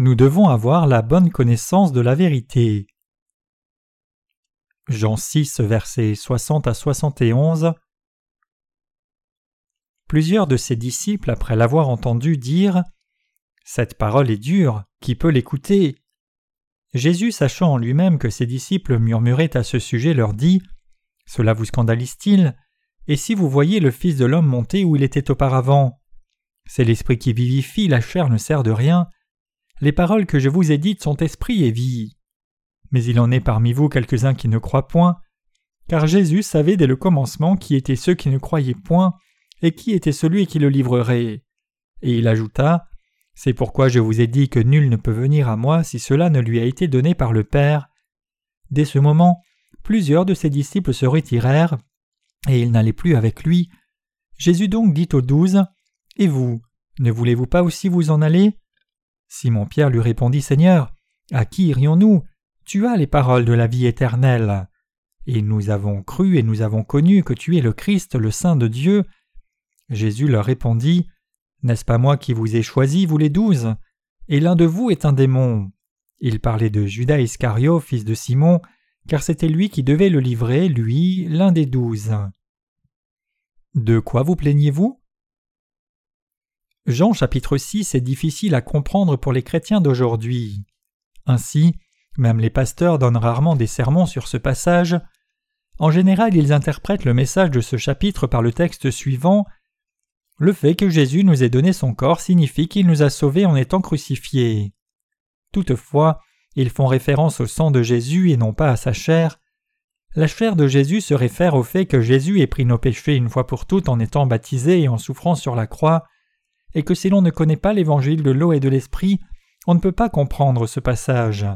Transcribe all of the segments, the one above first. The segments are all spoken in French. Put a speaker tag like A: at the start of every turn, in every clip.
A: nous devons avoir la bonne connaissance de la vérité. Jean 6, versets 60 à 71 Plusieurs de ses disciples, après l'avoir entendu, dire Cette parole est dure, qui peut l'écouter? Jésus, sachant en lui-même que ses disciples murmuraient à ce sujet, leur dit Cela vous scandalise-t-il? Et si vous voyez le Fils de l'homme monter où il était auparavant? C'est l'esprit qui vivifie, la chair ne sert de rien. Les paroles que je vous ai dites sont esprit et vie. Mais il en est parmi vous quelques-uns qui ne croient point, car Jésus savait dès le commencement qui étaient ceux qui ne croyaient point, et qui était celui qui le livrerait. Et il ajouta C'est pourquoi je vous ai dit que nul ne peut venir à moi si cela ne lui a été donné par le Père. Dès ce moment, plusieurs de ses disciples se retirèrent, et ils n'allaient plus avec lui. Jésus donc dit aux douze Et vous, ne voulez-vous pas aussi vous en aller? Simon-Pierre lui répondit Seigneur, à qui irions-nous? Tu as les paroles de la vie éternelle. Et nous avons cru et nous avons connu que tu es le Christ, le Saint de Dieu. Jésus leur répondit N'est-ce pas moi qui vous ai choisi, vous les douze? Et l'un de vous est un démon. Il parlait de Judas Iscario, fils de Simon, car c'était lui qui devait le livrer, lui, l'un des douze. De quoi vous plaignez-vous? Jean chapitre 6 est difficile à comprendre pour les chrétiens d'aujourd'hui. Ainsi, même les pasteurs donnent rarement des sermons sur ce passage. En général, ils interprètent le message de ce chapitre par le texte suivant le fait que Jésus nous ait donné son corps signifie qu'il nous a sauvés en étant crucifiés. Toutefois, ils font référence au sang de Jésus et non pas à sa chair. La chair de Jésus se réfère au fait que Jésus ait pris nos péchés une fois pour toutes en étant baptisé et en souffrant sur la croix, et que si l'on ne connaît pas l'évangile de l'eau et de l'esprit, on ne peut pas comprendre ce passage.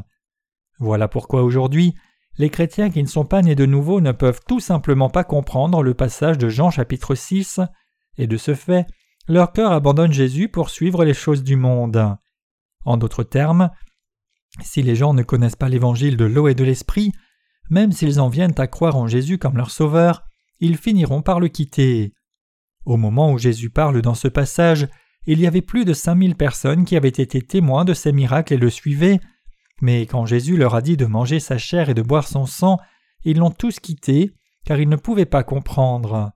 A: Voilà pourquoi aujourd'hui, les chrétiens qui ne sont pas nés de nouveau ne peuvent tout simplement pas comprendre le passage de Jean chapitre 6 et de ce fait, leur cœur abandonne Jésus pour suivre les choses du monde. En d'autres termes, si les gens ne connaissent pas l'évangile de l'eau et de l'esprit, même s'ils en viennent à croire en Jésus comme leur sauveur, ils finiront par le quitter. Au moment où Jésus parle dans ce passage, il y avait plus de cinq mille personnes qui avaient été témoins de ces miracles et le suivaient, mais quand Jésus leur a dit de manger sa chair et de boire son sang, ils l'ont tous quitté, car ils ne pouvaient pas comprendre.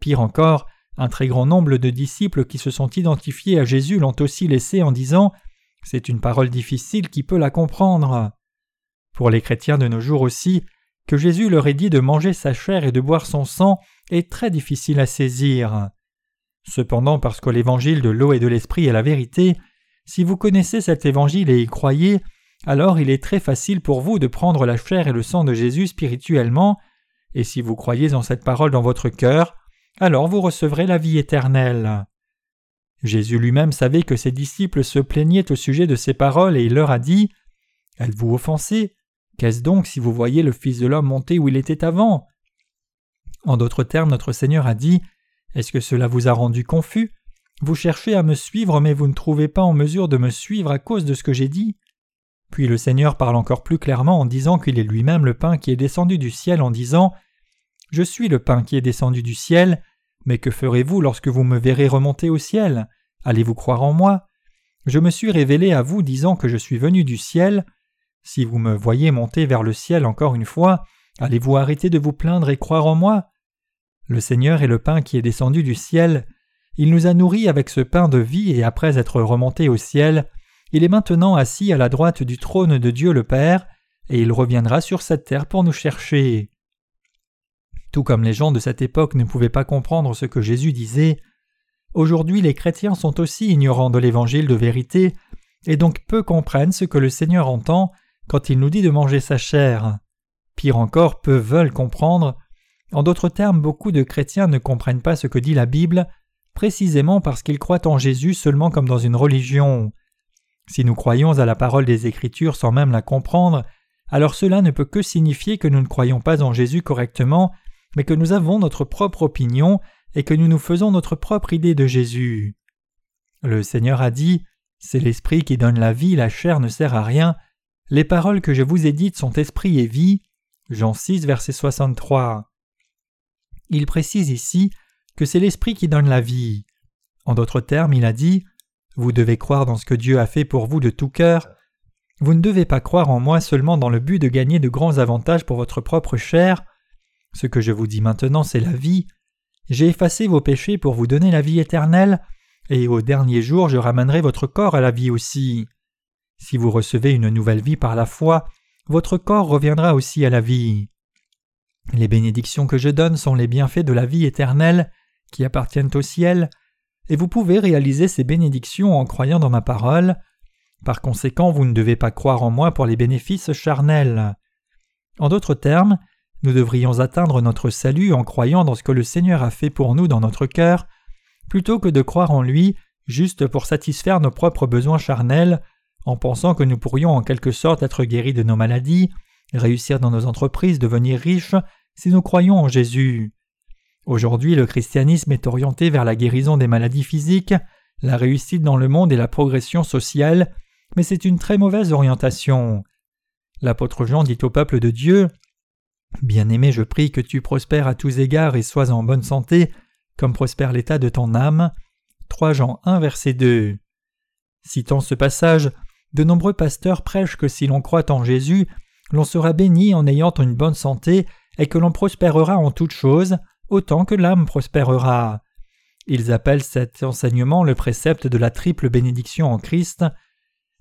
A: Pire encore, un très grand nombre de disciples qui se sont identifiés à Jésus l'ont aussi laissé en disant C'est une parole difficile qui peut la comprendre. Pour les chrétiens de nos jours aussi, que Jésus leur ait dit de manger sa chair et de boire son sang est très difficile à saisir. Cependant, parce que l'évangile de l'eau et de l'esprit est la vérité, si vous connaissez cet évangile et y croyez, alors il est très facile pour vous de prendre la chair et le sang de Jésus spirituellement, et si vous croyez en cette parole dans votre cœur, alors vous recevrez la vie éternelle. Jésus lui-même savait que ses disciples se plaignaient au sujet de ces paroles et il leur a dit Êtes-vous offensés? Qu'est-ce donc si vous voyez le Fils de l'homme monter où il était avant? En d'autres termes, notre Seigneur a dit Est-ce que cela vous a rendu confus? Vous cherchez à me suivre, mais vous ne trouvez pas en mesure de me suivre à cause de ce que j'ai dit. Puis le Seigneur parle encore plus clairement en disant qu'il est lui-même le pain qui est descendu du ciel en disant je suis le pain qui est descendu du ciel, mais que ferez-vous lorsque vous me verrez remonter au ciel? Allez-vous croire en moi? Je me suis révélé à vous disant que je suis venu du ciel. Si vous me voyez monter vers le ciel encore une fois, allez-vous arrêter de vous plaindre et croire en moi? Le Seigneur est le pain qui est descendu du ciel. Il nous a nourris avec ce pain de vie et après être remonté au ciel, il est maintenant assis à la droite du trône de Dieu le Père, et il reviendra sur cette terre pour nous chercher. Tout comme les gens de cette époque ne pouvaient pas comprendre ce que Jésus disait, aujourd'hui les chrétiens sont aussi ignorants de l'évangile de vérité, et donc peu comprennent ce que le Seigneur entend quand il nous dit de manger sa chair. Pire encore, peu veulent comprendre. En d'autres termes, beaucoup de chrétiens ne comprennent pas ce que dit la Bible, précisément parce qu'ils croient en Jésus seulement comme dans une religion. Si nous croyons à la parole des Écritures sans même la comprendre, alors cela ne peut que signifier que nous ne croyons pas en Jésus correctement mais que nous avons notre propre opinion et que nous nous faisons notre propre idée de Jésus. Le Seigneur a dit C'est l'esprit qui donne la vie, la chair ne sert à rien. Les paroles que je vous ai dites sont esprit et vie. Jean 6, verset 63. Il précise ici que c'est l'esprit qui donne la vie. En d'autres termes, il a dit Vous devez croire dans ce que Dieu a fait pour vous de tout cœur. Vous ne devez pas croire en moi seulement dans le but de gagner de grands avantages pour votre propre chair. Ce que je vous dis maintenant, c'est la vie. J'ai effacé vos péchés pour vous donner la vie éternelle, et au dernier jour je ramènerai votre corps à la vie aussi. Si vous recevez une nouvelle vie par la foi, votre corps reviendra aussi à la vie. Les bénédictions que je donne sont les bienfaits de la vie éternelle qui appartiennent au ciel, et vous pouvez réaliser ces bénédictions en croyant dans ma parole. Par conséquent, vous ne devez pas croire en moi pour les bénéfices charnels. En d'autres termes, nous devrions atteindre notre salut en croyant dans ce que le Seigneur a fait pour nous dans notre cœur, plutôt que de croire en lui juste pour satisfaire nos propres besoins charnels, en pensant que nous pourrions en quelque sorte être guéris de nos maladies, réussir dans nos entreprises, devenir riches, si nous croyons en Jésus. Aujourd'hui, le christianisme est orienté vers la guérison des maladies physiques, la réussite dans le monde et la progression sociale, mais c'est une très mauvaise orientation. L'apôtre Jean dit au peuple de Dieu Bien-aimé, je prie que tu prospères à tous égards et sois en bonne santé, comme prospère l'état de ton âme. 3 Jean 1 verset 2. Citant ce passage, de nombreux pasteurs prêchent que si l'on croit en Jésus, l'on sera béni en ayant une bonne santé et que l'on prospérera en toutes choses, autant que l'âme prospérera. Ils appellent cet enseignement le précepte de la triple bénédiction en Christ,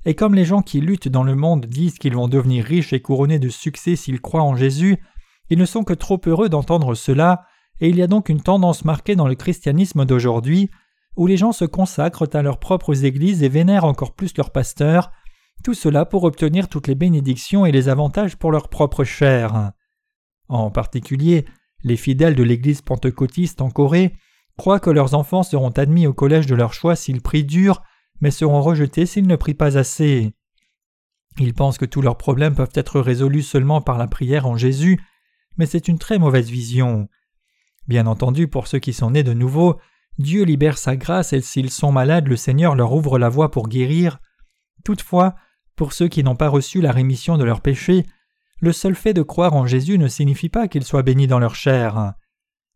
A: et comme les gens qui luttent dans le monde disent qu'ils vont devenir riches et couronnés de succès s'ils croient en Jésus, ils ne sont que trop heureux d'entendre cela, et il y a donc une tendance marquée dans le christianisme d'aujourd'hui, où les gens se consacrent à leurs propres églises et vénèrent encore plus leurs pasteurs, tout cela pour obtenir toutes les bénédictions et les avantages pour leur propre chair. En particulier, les fidèles de l'Église pentecôtiste en Corée croient que leurs enfants seront admis au collège de leur choix s'ils prient dur, mais seront rejetés s'ils ne prient pas assez. Ils pensent que tous leurs problèmes peuvent être résolus seulement par la prière en Jésus, mais c'est une très mauvaise vision. Bien entendu, pour ceux qui sont nés de nouveau, Dieu libère sa grâce et s'ils sont malades, le Seigneur leur ouvre la voie pour guérir. Toutefois, pour ceux qui n'ont pas reçu la rémission de leurs péchés, le seul fait de croire en Jésus ne signifie pas qu'ils soient bénis dans leur chair.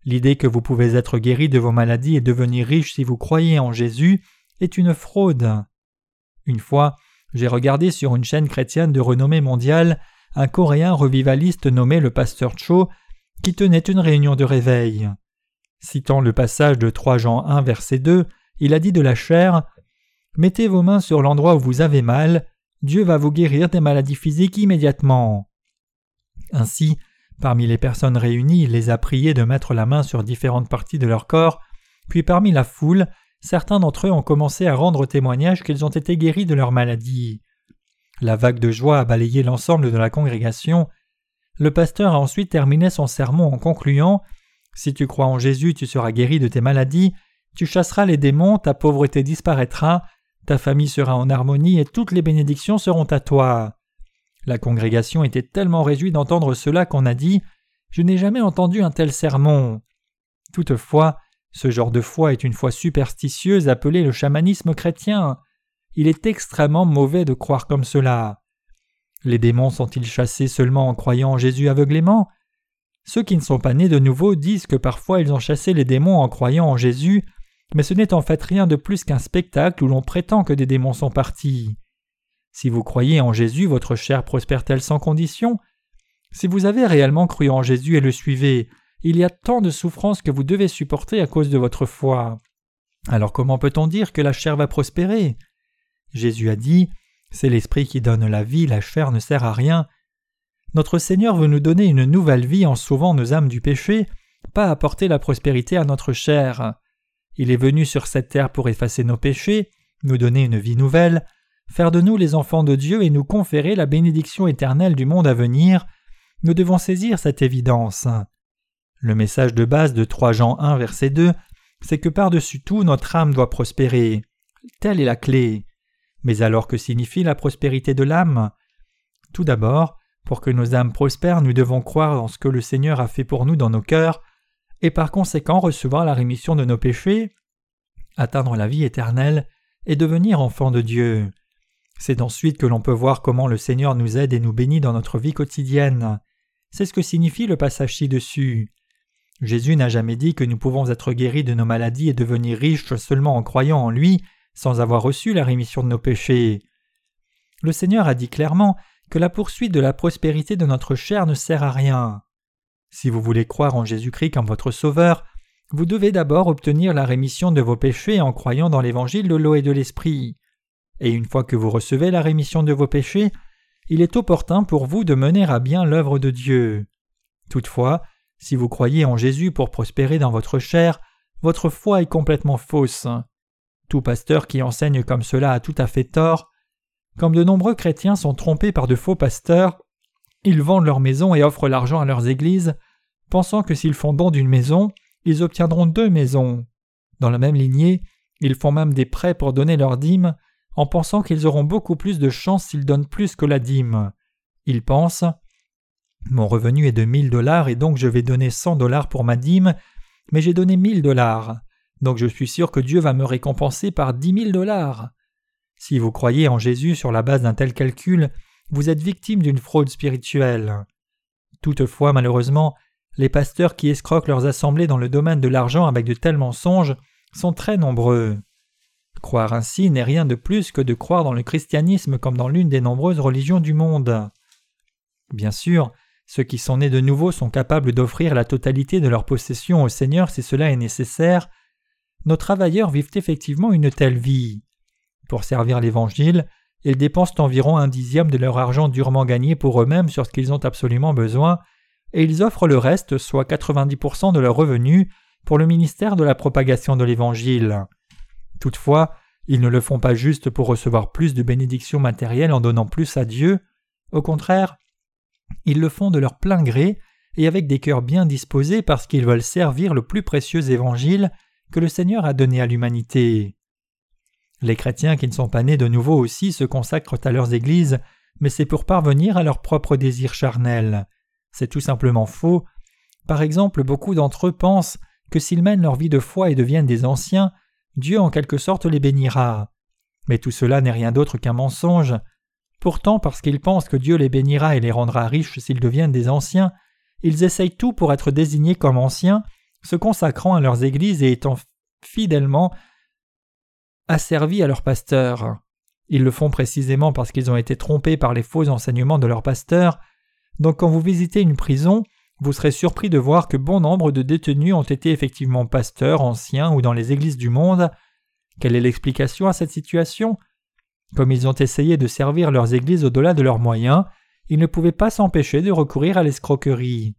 A: L'idée que vous pouvez être guéri de vos maladies et devenir riche si vous croyez en Jésus est une fraude. Une fois, j'ai regardé sur une chaîne chrétienne de renommée mondiale un Coréen revivaliste nommé le pasteur Cho qui tenait une réunion de réveil. Citant le passage de 3 Jean 1 verset 2, il a dit de la chair Mettez vos mains sur l'endroit où vous avez mal, Dieu va vous guérir des maladies physiques immédiatement. Ainsi, parmi les personnes réunies, il les a priées de mettre la main sur différentes parties de leur corps, puis parmi la foule, certains d'entre eux ont commencé à rendre témoignage qu'ils ont été guéris de leur maladie. La vague de joie a balayé l'ensemble de la congrégation. Le pasteur a ensuite terminé son sermon en concluant Si tu crois en Jésus, tu seras guéri de tes maladies, tu chasseras les démons, ta pauvreté disparaîtra, ta famille sera en harmonie et toutes les bénédictions seront à toi. La congrégation était tellement réjouie d'entendre cela qu'on a dit Je n'ai jamais entendu un tel sermon. Toutefois, ce genre de foi est une foi superstitieuse appelée le chamanisme chrétien. Il est extrêmement mauvais de croire comme cela. Les démons sont-ils chassés seulement en croyant en Jésus aveuglément? Ceux qui ne sont pas nés de nouveau disent que parfois ils ont chassé les démons en croyant en Jésus, mais ce n'est en fait rien de plus qu'un spectacle où l'on prétend que des démons sont partis. Si vous croyez en Jésus, votre chair prospère-t-elle sans condition? Si vous avez réellement cru en Jésus et le suivez, il y a tant de souffrances que vous devez supporter à cause de votre foi. Alors comment peut-on dire que la chair va prospérer? Jésus a dit C'est l'esprit qui donne la vie, la chair ne sert à rien. Notre Seigneur veut nous donner une nouvelle vie en sauvant nos âmes du péché, pas apporter la prospérité à notre chair. Il est venu sur cette terre pour effacer nos péchés, nous donner une vie nouvelle, faire de nous les enfants de Dieu et nous conférer la bénédiction éternelle du monde à venir, nous devons saisir cette évidence. Le message de base de 3 Jean 1 verset 2, c'est que par-dessus tout notre âme doit prospérer. Telle est la clé. Mais alors que signifie la prospérité de l'âme? Tout d'abord, pour que nos âmes prospèrent, nous devons croire dans ce que le Seigneur a fait pour nous dans nos cœurs, et par conséquent recevoir la rémission de nos péchés, atteindre la vie éternelle et devenir enfants de Dieu. C'est ensuite que l'on peut voir comment le Seigneur nous aide et nous bénit dans notre vie quotidienne. C'est ce que signifie le passage ci-dessus. Jésus n'a jamais dit que nous pouvons être guéris de nos maladies et devenir riches seulement en croyant en lui, sans avoir reçu la rémission de nos péchés. Le Seigneur a dit clairement que la poursuite de la prospérité de notre chair ne sert à rien. Si vous voulez croire en Jésus-Christ comme votre Sauveur, vous devez d'abord obtenir la rémission de vos péchés en croyant dans l'évangile de l'eau et de l'esprit. Et une fois que vous recevez la rémission de vos péchés, il est opportun pour vous de mener à bien l'œuvre de Dieu. Toutefois, si vous croyez en Jésus pour prospérer dans votre chair, votre foi est complètement fausse. Tout pasteur qui enseigne comme cela a tout à fait tort. Comme de nombreux chrétiens sont trompés par de faux pasteurs, ils vendent leur maison et offrent l'argent à leurs églises, pensant que s'ils font don d'une maison, ils obtiendront deux maisons. Dans la même lignée, ils font même des prêts pour donner leur dîme, en pensant qu'ils auront beaucoup plus de chance s'ils donnent plus que la dîme. Ils pensent Mon revenu est de mille dollars et donc je vais donner cent dollars pour ma dîme, mais j'ai donné mille dollars. Donc je suis sûr que Dieu va me récompenser par dix mille dollars. Si vous croyez en Jésus sur la base d'un tel calcul, vous êtes victime d'une fraude spirituelle. Toutefois, malheureusement, les pasteurs qui escroquent leurs assemblées dans le domaine de l'argent avec de tels mensonges sont très nombreux. Croire ainsi n'est rien de plus que de croire dans le christianisme comme dans l'une des nombreuses religions du monde. Bien sûr, ceux qui sont nés de nouveau sont capables d'offrir la totalité de leur possession au Seigneur si cela est nécessaire. Nos travailleurs vivent effectivement une telle vie. Pour servir l'Évangile, ils dépensent environ un dixième de leur argent durement gagné pour eux-mêmes sur ce qu'ils ont absolument besoin, et ils offrent le reste, soit 90% de leurs revenus, pour le ministère de la propagation de l'Évangile. Toutefois, ils ne le font pas juste pour recevoir plus de bénédictions matérielles en donnant plus à Dieu, au contraire, ils le font de leur plein gré et avec des cœurs bien disposés parce qu'ils veulent servir le plus précieux évangile que le Seigneur a donné à l'humanité. Les chrétiens qui ne sont pas nés de nouveau aussi se consacrent à leurs églises, mais c'est pour parvenir à leurs propres désirs charnels. C'est tout simplement faux. Par exemple, beaucoup d'entre eux pensent que s'ils mènent leur vie de foi et deviennent des anciens, Dieu en quelque sorte les bénira. Mais tout cela n'est rien d'autre qu'un mensonge. Pourtant, parce qu'ils pensent que Dieu les bénira et les rendra riches s'ils deviennent des anciens, ils essayent tout pour être désignés comme anciens, se consacrant à leurs églises et étant fidèlement asservis à leurs pasteurs. Ils le font précisément parce qu'ils ont été trompés par les faux enseignements de leurs pasteurs. Donc quand vous visitez une prison, vous serez surpris de voir que bon nombre de détenus ont été effectivement pasteurs, anciens ou dans les églises du monde. Quelle est l'explication à cette situation? Comme ils ont essayé de servir leurs églises au-delà de leurs moyens, ils ne pouvaient pas s'empêcher de recourir à l'escroquerie.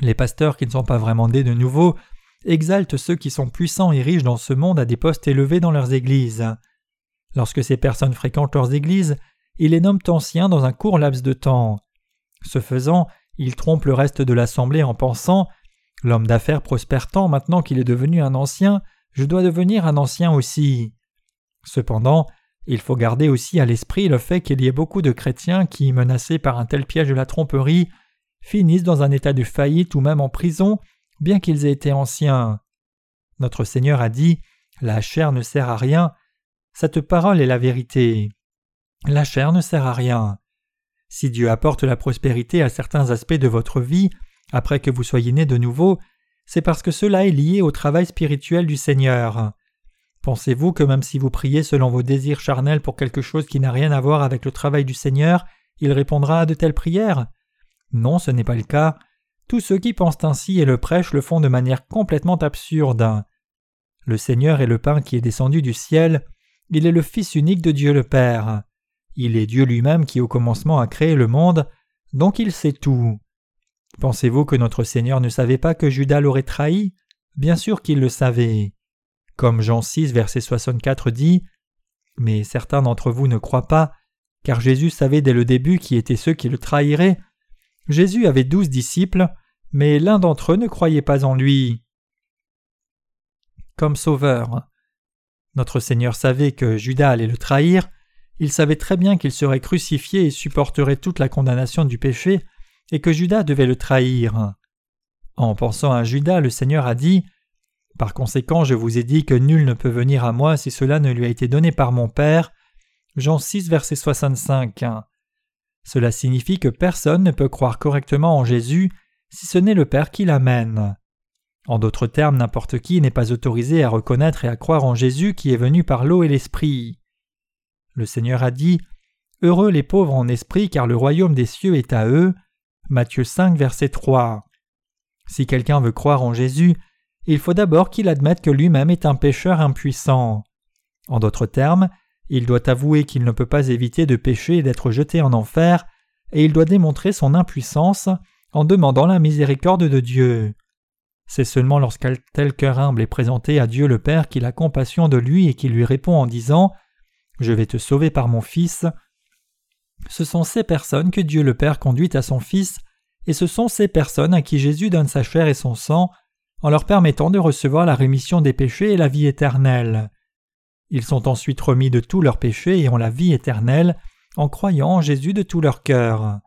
A: Les pasteurs qui ne sont pas vraiment nés de nouveau exaltent ceux qui sont puissants et riches dans ce monde à des postes élevés dans leurs églises. Lorsque ces personnes fréquentent leurs églises, ils les nomment anciens dans un court laps de temps. Ce faisant, il trompe le reste de l'assemblée en pensant L'homme d'affaires prospère tant maintenant qu'il est devenu un ancien, je dois devenir un ancien aussi. Cependant, il faut garder aussi à l'esprit le fait qu'il y ait beaucoup de chrétiens qui, menacés par un tel piège de la tromperie, finissent dans un état de faillite ou même en prison, bien qu'ils aient été anciens. Notre Seigneur a dit La chair ne sert à rien. Cette parole est la vérité. La chair ne sert à rien. Si Dieu apporte la prospérité à certains aspects de votre vie, après que vous soyez né de nouveau, c'est parce que cela est lié au travail spirituel du Seigneur. Pensez-vous que même si vous priez selon vos désirs charnels pour quelque chose qui n'a rien à voir avec le travail du Seigneur, il répondra à de telles prières? Non, ce n'est pas le cas. Tous ceux qui pensent ainsi et le prêchent le font de manière complètement absurde. Le Seigneur est le pain qui est descendu du ciel, il est le Fils unique de Dieu le Père. Il est Dieu lui-même qui au commencement a créé le monde, donc il sait tout. Pensez-vous que notre Seigneur ne savait pas que Judas l'aurait trahi? Bien sûr qu'il le savait. Comme Jean 6, verset 64 dit Mais certains d'entre vous ne croient pas, car Jésus savait dès le début qui étaient ceux qui le trahiraient. Jésus avait douze disciples, mais l'un d'entre eux ne croyait pas en lui. Comme sauveur. Notre Seigneur savait que Judas allait le trahir, il savait très bien qu'il serait crucifié et supporterait toute la condamnation du péché, et que Judas devait le trahir. En pensant à Judas, le Seigneur a dit Par conséquent, je vous ai dit que nul ne peut venir à moi si cela ne lui a été donné par mon Père. Jean 6, verset 65. Cela signifie que personne ne peut croire correctement en Jésus si ce n'est le Père qui l'amène. En d'autres termes, n'importe qui n'est pas autorisé à reconnaître et à croire en Jésus qui est venu par l'eau et l'Esprit. Le Seigneur a dit Heureux les pauvres en esprit, car le royaume des cieux est à eux. Matthieu 5, verset 3. Si quelqu'un veut croire en Jésus, il faut d'abord qu'il admette que lui-même est un pécheur impuissant. En d'autres termes, il doit avouer qu'il ne peut pas éviter de pécher et d'être jeté en enfer, et il doit démontrer son impuissance en demandant la miséricorde de Dieu. C'est seulement lorsqu'un tel cœur humble est présenté à Dieu le Père qu'il a compassion de lui et qu'il lui répond en disant Je vais te sauver par mon Fils. Ce sont ces personnes que Dieu le Père conduit à son Fils, et ce sont ces personnes à qui Jésus donne sa chair et son sang, en leur permettant de recevoir la rémission des péchés et la vie éternelle. Ils sont ensuite remis de tous leurs péchés et ont la vie éternelle en croyant en Jésus de tout leur cœur.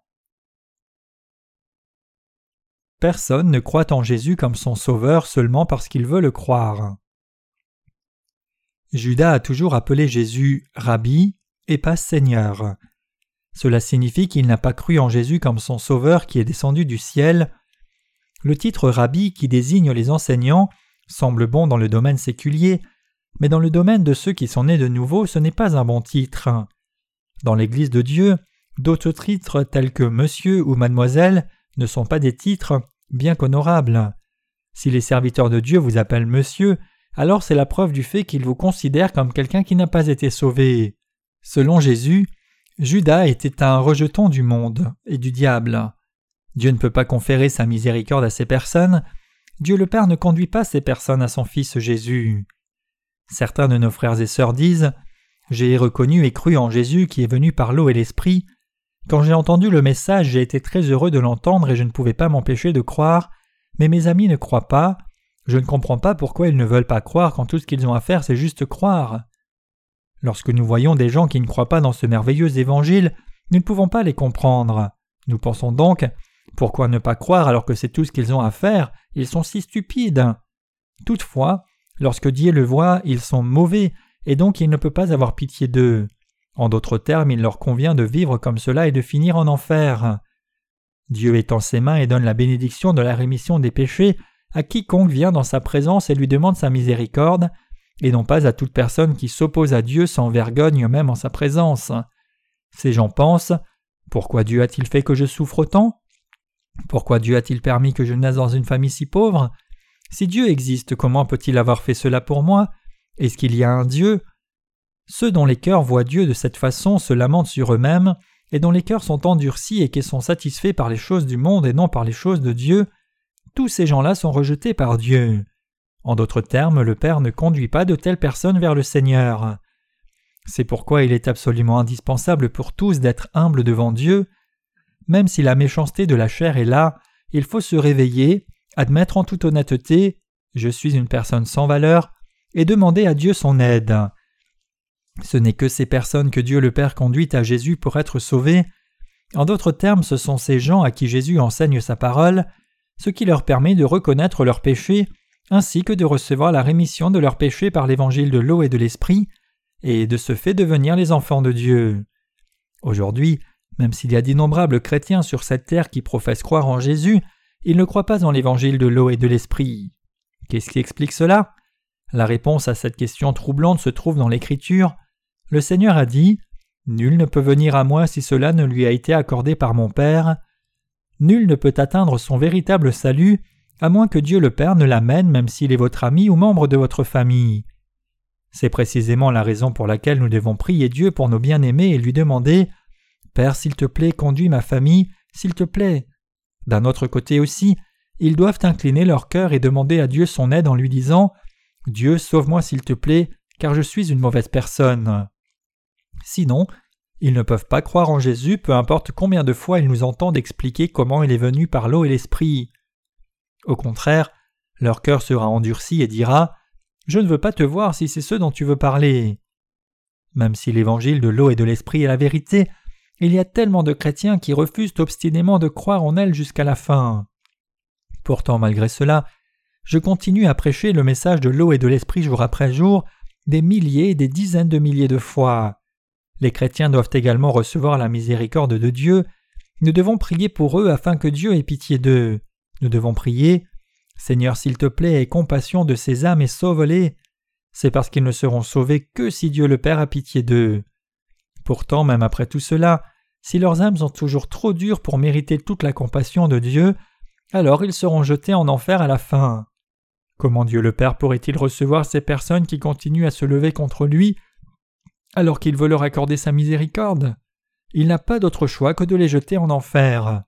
A: Personne ne croit en Jésus comme son Sauveur seulement parce qu'il veut le croire. Judas a toujours appelé Jésus Rabbi et pas Seigneur. Cela signifie qu'il n'a pas cru en Jésus comme son Sauveur qui est descendu du ciel. Le titre Rabbi qui désigne les enseignants semble bon dans le domaine séculier, mais dans le domaine de ceux qui sont nés de nouveau ce n'est pas un bon titre. Dans l'Église de Dieu, d'autres titres tels que Monsieur ou Mademoiselle ne sont pas des titres bien qu'honorables. Si les serviteurs de Dieu vous appellent monsieur, alors c'est la preuve du fait qu'ils vous considèrent comme quelqu'un qui n'a pas été sauvé. Selon Jésus, Judas était un rejeton du monde et du diable. Dieu ne peut pas conférer sa miséricorde à ces personnes. Dieu le Père ne conduit pas ces personnes à son Fils Jésus. Certains de nos frères et sœurs disent J'ai reconnu et cru en Jésus qui est venu par l'eau et l'esprit, quand j'ai entendu le message, j'ai été très heureux de l'entendre et je ne pouvais pas m'empêcher de croire, mais mes amis ne croient pas. Je ne comprends pas pourquoi ils ne veulent pas croire quand tout ce qu'ils ont à faire c'est juste croire. Lorsque nous voyons des gens qui ne croient pas dans ce merveilleux évangile, nous ne pouvons pas les comprendre. Nous pensons donc pourquoi ne pas croire alors que c'est tout ce qu'ils ont à faire? Ils sont si stupides. Toutefois, lorsque Dieu le voit, ils sont mauvais, et donc il ne peut pas avoir pitié d'eux. En d'autres termes, il leur convient de vivre comme cela et de finir en enfer. Dieu étend ses mains et donne la bénédiction de la rémission des péchés à quiconque vient dans sa présence et lui demande sa miséricorde, et non pas à toute personne qui s'oppose à Dieu sans vergogne même en sa présence. Ces gens pensent Pourquoi Dieu a-t-il fait que je souffre autant? Pourquoi Dieu a-t-il permis que je naisse dans une famille si pauvre? Si Dieu existe, comment peut-il avoir fait cela pour moi? Est-ce qu'il y a un Dieu? Ceux dont les cœurs voient Dieu de cette façon se lamentent sur eux-mêmes, et dont les cœurs sont endurcis et qui sont satisfaits par les choses du monde et non par les choses de Dieu, tous ces gens-là sont rejetés par Dieu. En d'autres termes, le Père ne conduit pas de telles personnes vers le Seigneur. C'est pourquoi il est absolument indispensable pour tous d'être humbles devant Dieu. Même si la méchanceté de la chair est là, il faut se réveiller, admettre en toute honnêteté Je suis une personne sans valeur, et demander à Dieu son aide. Ce n'est que ces personnes que Dieu le Père conduit à Jésus pour être sauvés. En d'autres termes, ce sont ces gens à qui Jésus enseigne sa parole, ce qui leur permet de reconnaître leurs péchés, ainsi que de recevoir la rémission de leurs péchés par l'évangile de l'eau et de l'esprit, et de ce fait devenir les enfants de Dieu. Aujourd'hui, même s'il y a d'innombrables chrétiens sur cette terre qui professent croire en Jésus, ils ne croient pas en l'évangile de l'eau et de l'esprit. Qu'est-ce qui explique cela? La réponse à cette question troublante se trouve dans l'Écriture. Le Seigneur a dit Nul ne peut venir à moi si cela ne lui a été accordé par mon Père. Nul ne peut atteindre son véritable salut à moins que Dieu le Père ne l'amène même s'il est votre ami ou membre de votre famille. C'est précisément la raison pour laquelle nous devons prier Dieu pour nos bien-aimés et lui demander Père, s'il te plaît, conduis ma famille, s'il te plaît. D'un autre côté aussi, ils doivent incliner leur cœur et demander à Dieu son aide en lui disant Dieu, sauve-moi s'il te plaît, car je suis une mauvaise personne. Sinon, ils ne peuvent pas croire en Jésus, peu importe combien de fois ils nous entendent expliquer comment il est venu par l'eau et l'esprit. Au contraire, leur cœur sera endurci et dira Je ne veux pas te voir si c'est ce dont tu veux parler. Même si l'évangile de l'eau et de l'esprit est la vérité, il y a tellement de chrétiens qui refusent obstinément de croire en elle jusqu'à la fin. Pourtant, malgré cela, je continue à prêcher le message de l'eau et de l'esprit jour après jour, des milliers et des dizaines de milliers de fois. Les chrétiens doivent également recevoir la miséricorde de Dieu. Nous devons prier pour eux afin que Dieu ait pitié d'eux. Nous devons prier Seigneur, s'il te plaît, aie compassion de ces âmes et sauve-les. C'est parce qu'ils ne seront sauvés que si Dieu le Père a pitié d'eux. Pourtant, même après tout cela, si leurs âmes sont toujours trop dures pour mériter toute la compassion de Dieu, alors ils seront jetés en enfer à la fin. Comment Dieu le Père pourrait-il recevoir ces personnes qui continuent à se lever contre lui alors qu'il veut leur accorder sa miséricorde? Il n'a pas d'autre choix que de les jeter en enfer.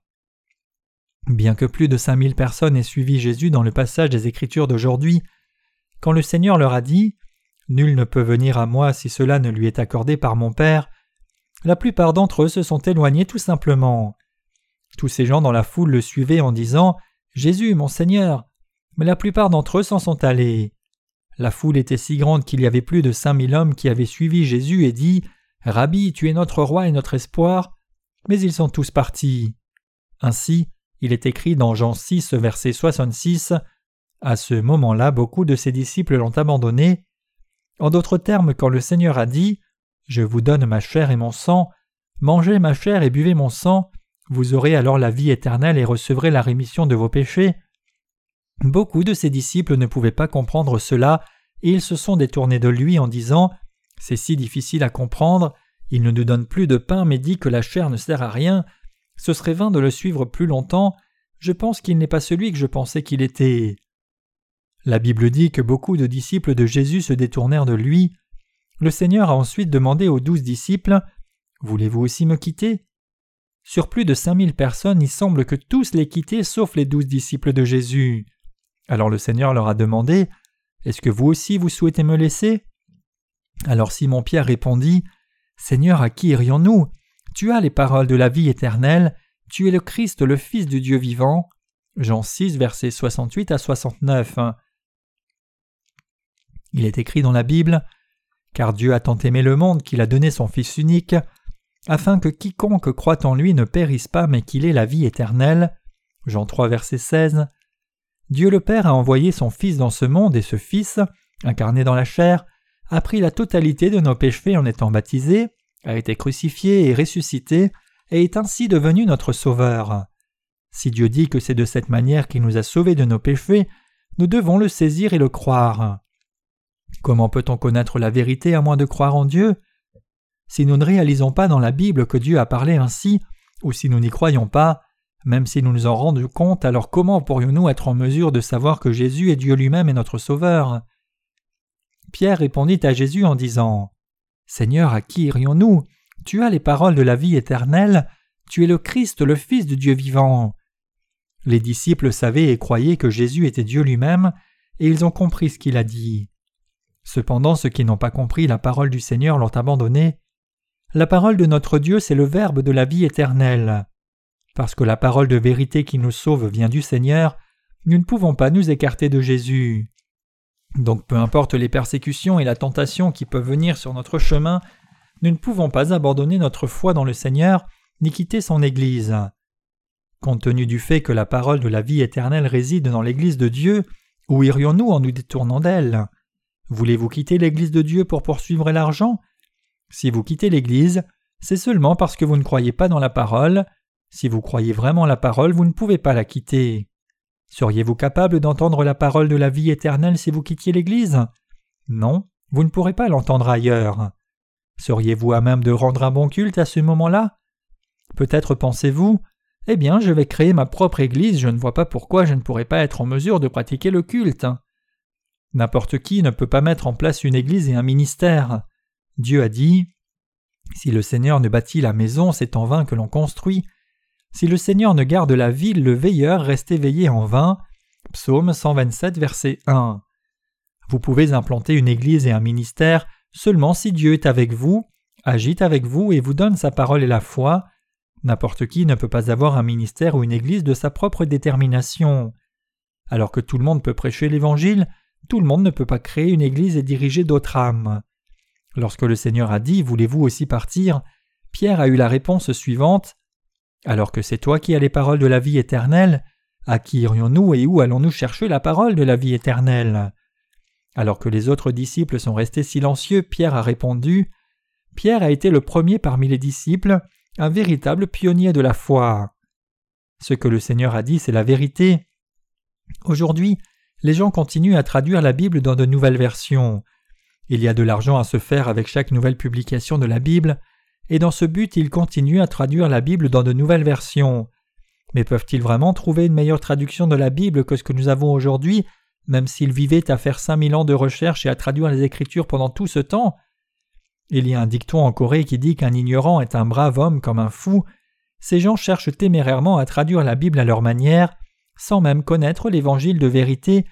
A: Bien que plus de cinq mille personnes aient suivi Jésus dans le passage des Écritures d'aujourd'hui, quand le Seigneur leur a dit Nul ne peut venir à moi si cela ne lui est accordé par mon Père, la plupart d'entre eux se sont éloignés tout simplement. Tous ces gens dans la foule le suivaient en disant Jésus, mon Seigneur, mais la plupart d'entre eux s'en sont allés. La foule était si grande qu'il y avait plus de cinq mille hommes qui avaient suivi Jésus et dit Rabbi, tu es notre roi et notre espoir, mais ils sont tous partis. Ainsi, il est écrit dans Jean 6, verset 66 À ce moment-là, beaucoup de ses disciples l'ont abandonné. En d'autres termes, quand le Seigneur a dit Je vous donne ma chair et mon sang, mangez ma chair et buvez mon sang, vous aurez alors la vie éternelle et recevrez la rémission de vos péchés. Beaucoup de ses disciples ne pouvaient pas comprendre cela, et ils se sont détournés de lui en disant C'est si difficile à comprendre, il ne nous donne plus de pain mais dit que la chair ne sert à rien, ce serait vain de le suivre plus longtemps, je pense qu'il n'est pas celui que je pensais qu'il était. La Bible dit que beaucoup de disciples de Jésus se détournèrent de lui. Le Seigneur a ensuite demandé aux douze disciples Voulez-vous aussi me quitter? Sur plus de cinq mille personnes, il semble que tous les quittaient sauf les douze disciples de Jésus. Alors le Seigneur leur a demandé Est-ce que vous aussi vous souhaitez me laisser? Alors Simon-Pierre répondit Seigneur, à qui irions-nous? Tu as les paroles de la vie éternelle, tu es le Christ, le Fils du Dieu vivant. Jean 6, versets 68 à 69. Il est écrit dans la Bible Car Dieu a tant aimé le monde qu'il a donné son Fils unique, afin que quiconque croit en lui ne périsse pas, mais qu'il ait la vie éternelle. Jean 3, verset 16. Dieu le Père a envoyé son Fils dans ce monde et ce Fils, incarné dans la chair, a pris la totalité de nos péchés en étant baptisé, a été crucifié et ressuscité, et est ainsi devenu notre Sauveur. Si Dieu dit que c'est de cette manière qu'il nous a sauvés de nos péchés, nous devons le saisir et le croire. Comment peut-on connaître la vérité à moins de croire en Dieu? Si nous ne réalisons pas dans la Bible que Dieu a parlé ainsi, ou si nous n'y croyons pas, même si nous nous en rendons compte, alors comment pourrions-nous être en mesure de savoir que Jésus est Dieu lui-même et notre Sauveur? Pierre répondit à Jésus en disant Seigneur, à qui irions-nous? Tu as les paroles de la vie éternelle, tu es le Christ, le Fils du Dieu vivant. Les disciples savaient et croyaient que Jésus était Dieu lui-même, et ils ont compris ce qu'il a dit. Cependant, ceux qui n'ont pas compris la parole du Seigneur l'ont abandonné. La parole de notre Dieu, c'est le Verbe de la vie éternelle. Parce que la parole de vérité qui nous sauve vient du Seigneur, nous ne pouvons pas nous écarter de Jésus. Donc peu importe les persécutions et la tentation qui peuvent venir sur notre chemin, nous ne pouvons pas abandonner notre foi dans le Seigneur ni quitter son Église. Compte tenu du fait que la parole de la vie éternelle réside dans l'Église de Dieu, où irions-nous en nous détournant d'elle? Voulez-vous quitter l'Église de Dieu pour poursuivre l'argent? Si vous quittez l'Église, c'est seulement parce que vous ne croyez pas dans la parole, si vous croyez vraiment la parole, vous ne pouvez pas la quitter. Seriez-vous capable d'entendre la parole de la vie éternelle si vous quittiez l'Église? Non, vous ne pourrez pas l'entendre ailleurs. Seriez-vous à même de rendre un bon culte à ce moment-là? Peut-être pensez-vous Eh bien, je vais créer ma propre Église, je ne vois pas pourquoi je ne pourrais pas être en mesure de pratiquer le culte. N'importe qui ne peut pas mettre en place une Église et un ministère. Dieu a dit Si le Seigneur ne bâtit la maison, c'est en vain que l'on construit. Si le Seigneur ne garde la ville, le veilleur reste éveillé en vain. Psaume 127, verset 1. Vous pouvez implanter une église et un ministère seulement si Dieu est avec vous, agit avec vous et vous donne sa parole et la foi. N'importe qui ne peut pas avoir un ministère ou une église de sa propre détermination. Alors que tout le monde peut prêcher l'Évangile, tout le monde ne peut pas créer une église et diriger d'autres âmes. Lorsque le Seigneur a dit Voulez-vous aussi partir? Pierre a eu la réponse suivante alors que c'est toi qui as les paroles de la vie éternelle, à qui irions-nous et où allons-nous chercher la parole de la vie éternelle? Alors que les autres disciples sont restés silencieux, Pierre a répondu Pierre a été le premier parmi les disciples, un véritable pionnier de la foi. Ce que le Seigneur a dit, c'est la vérité. Aujourd'hui, les gens continuent à traduire la Bible dans de nouvelles versions. Il y a de l'argent à se faire avec chaque nouvelle publication de la Bible, et dans ce but ils continuent à traduire la Bible dans de nouvelles versions. Mais peuvent-ils vraiment trouver une meilleure traduction de la Bible que ce que nous avons aujourd'hui, même s'ils vivaient à faire cinq mille ans de recherche et à traduire les Écritures pendant tout ce temps? Il y a un dicton en Corée qui dit qu'un ignorant est un brave homme comme un fou. Ces gens cherchent témérairement à traduire la Bible à leur manière, sans même connaître l'évangile de vérité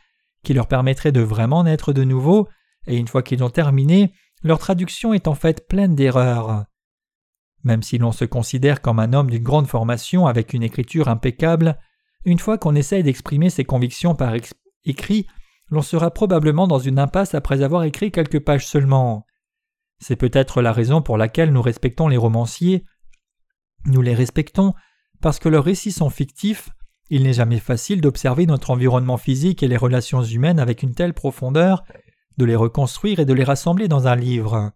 A: qui leur permettrait de vraiment naître de nouveau, et une fois qu'ils ont terminé, leur traduction est en fait pleine d'erreurs. Même si l'on se considère comme un homme d'une grande formation avec une écriture impeccable, une fois qu'on essaye d'exprimer ses convictions par écrit, l'on sera probablement dans une impasse après avoir écrit quelques pages seulement. C'est peut-être la raison pour laquelle nous respectons les romanciers. Nous les respectons parce que leurs récits sont fictifs, il n'est jamais facile d'observer notre environnement physique et les relations humaines avec une telle profondeur, de les reconstruire et de les rassembler dans un livre.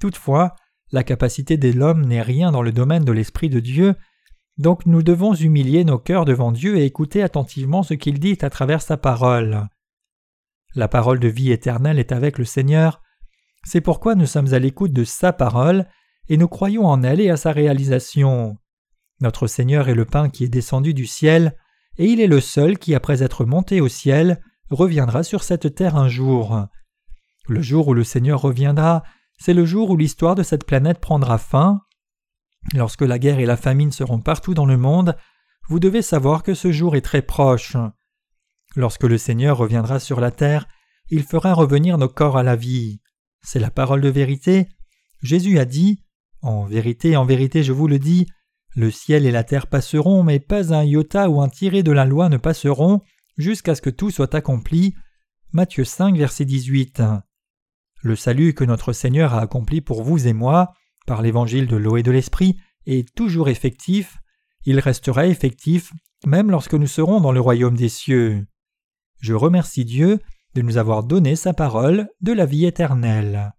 A: Toutefois, la capacité de l'homme n'est rien dans le domaine de l'Esprit de Dieu, donc nous devons humilier nos cœurs devant Dieu et écouter attentivement ce qu'il dit à travers sa parole. La parole de vie éternelle est avec le Seigneur, c'est pourquoi nous sommes à l'écoute de sa parole, et nous croyons en elle et à sa réalisation. Notre Seigneur est le pain qui est descendu du ciel, et il est le seul qui, après être monté au ciel, reviendra sur cette terre un jour. Le jour où le Seigneur reviendra, c'est le jour où l'histoire de cette planète prendra fin. Lorsque la guerre et la famine seront partout dans le monde, vous devez savoir que ce jour est très proche. Lorsque le Seigneur reviendra sur la terre, il fera revenir nos corps à la vie. C'est la parole de vérité. Jésus a dit En vérité, en vérité, je vous le dis, le ciel et la terre passeront, mais pas un iota ou un tiré de la loi ne passeront, jusqu'à ce que tout soit accompli. Matthieu 5, verset 18. Le salut que notre Seigneur a accompli pour vous et moi, par l'évangile de l'eau et de l'esprit, est toujours effectif, il restera effectif même lorsque nous serons dans le royaume des cieux. Je remercie Dieu de nous avoir donné sa parole de la vie éternelle.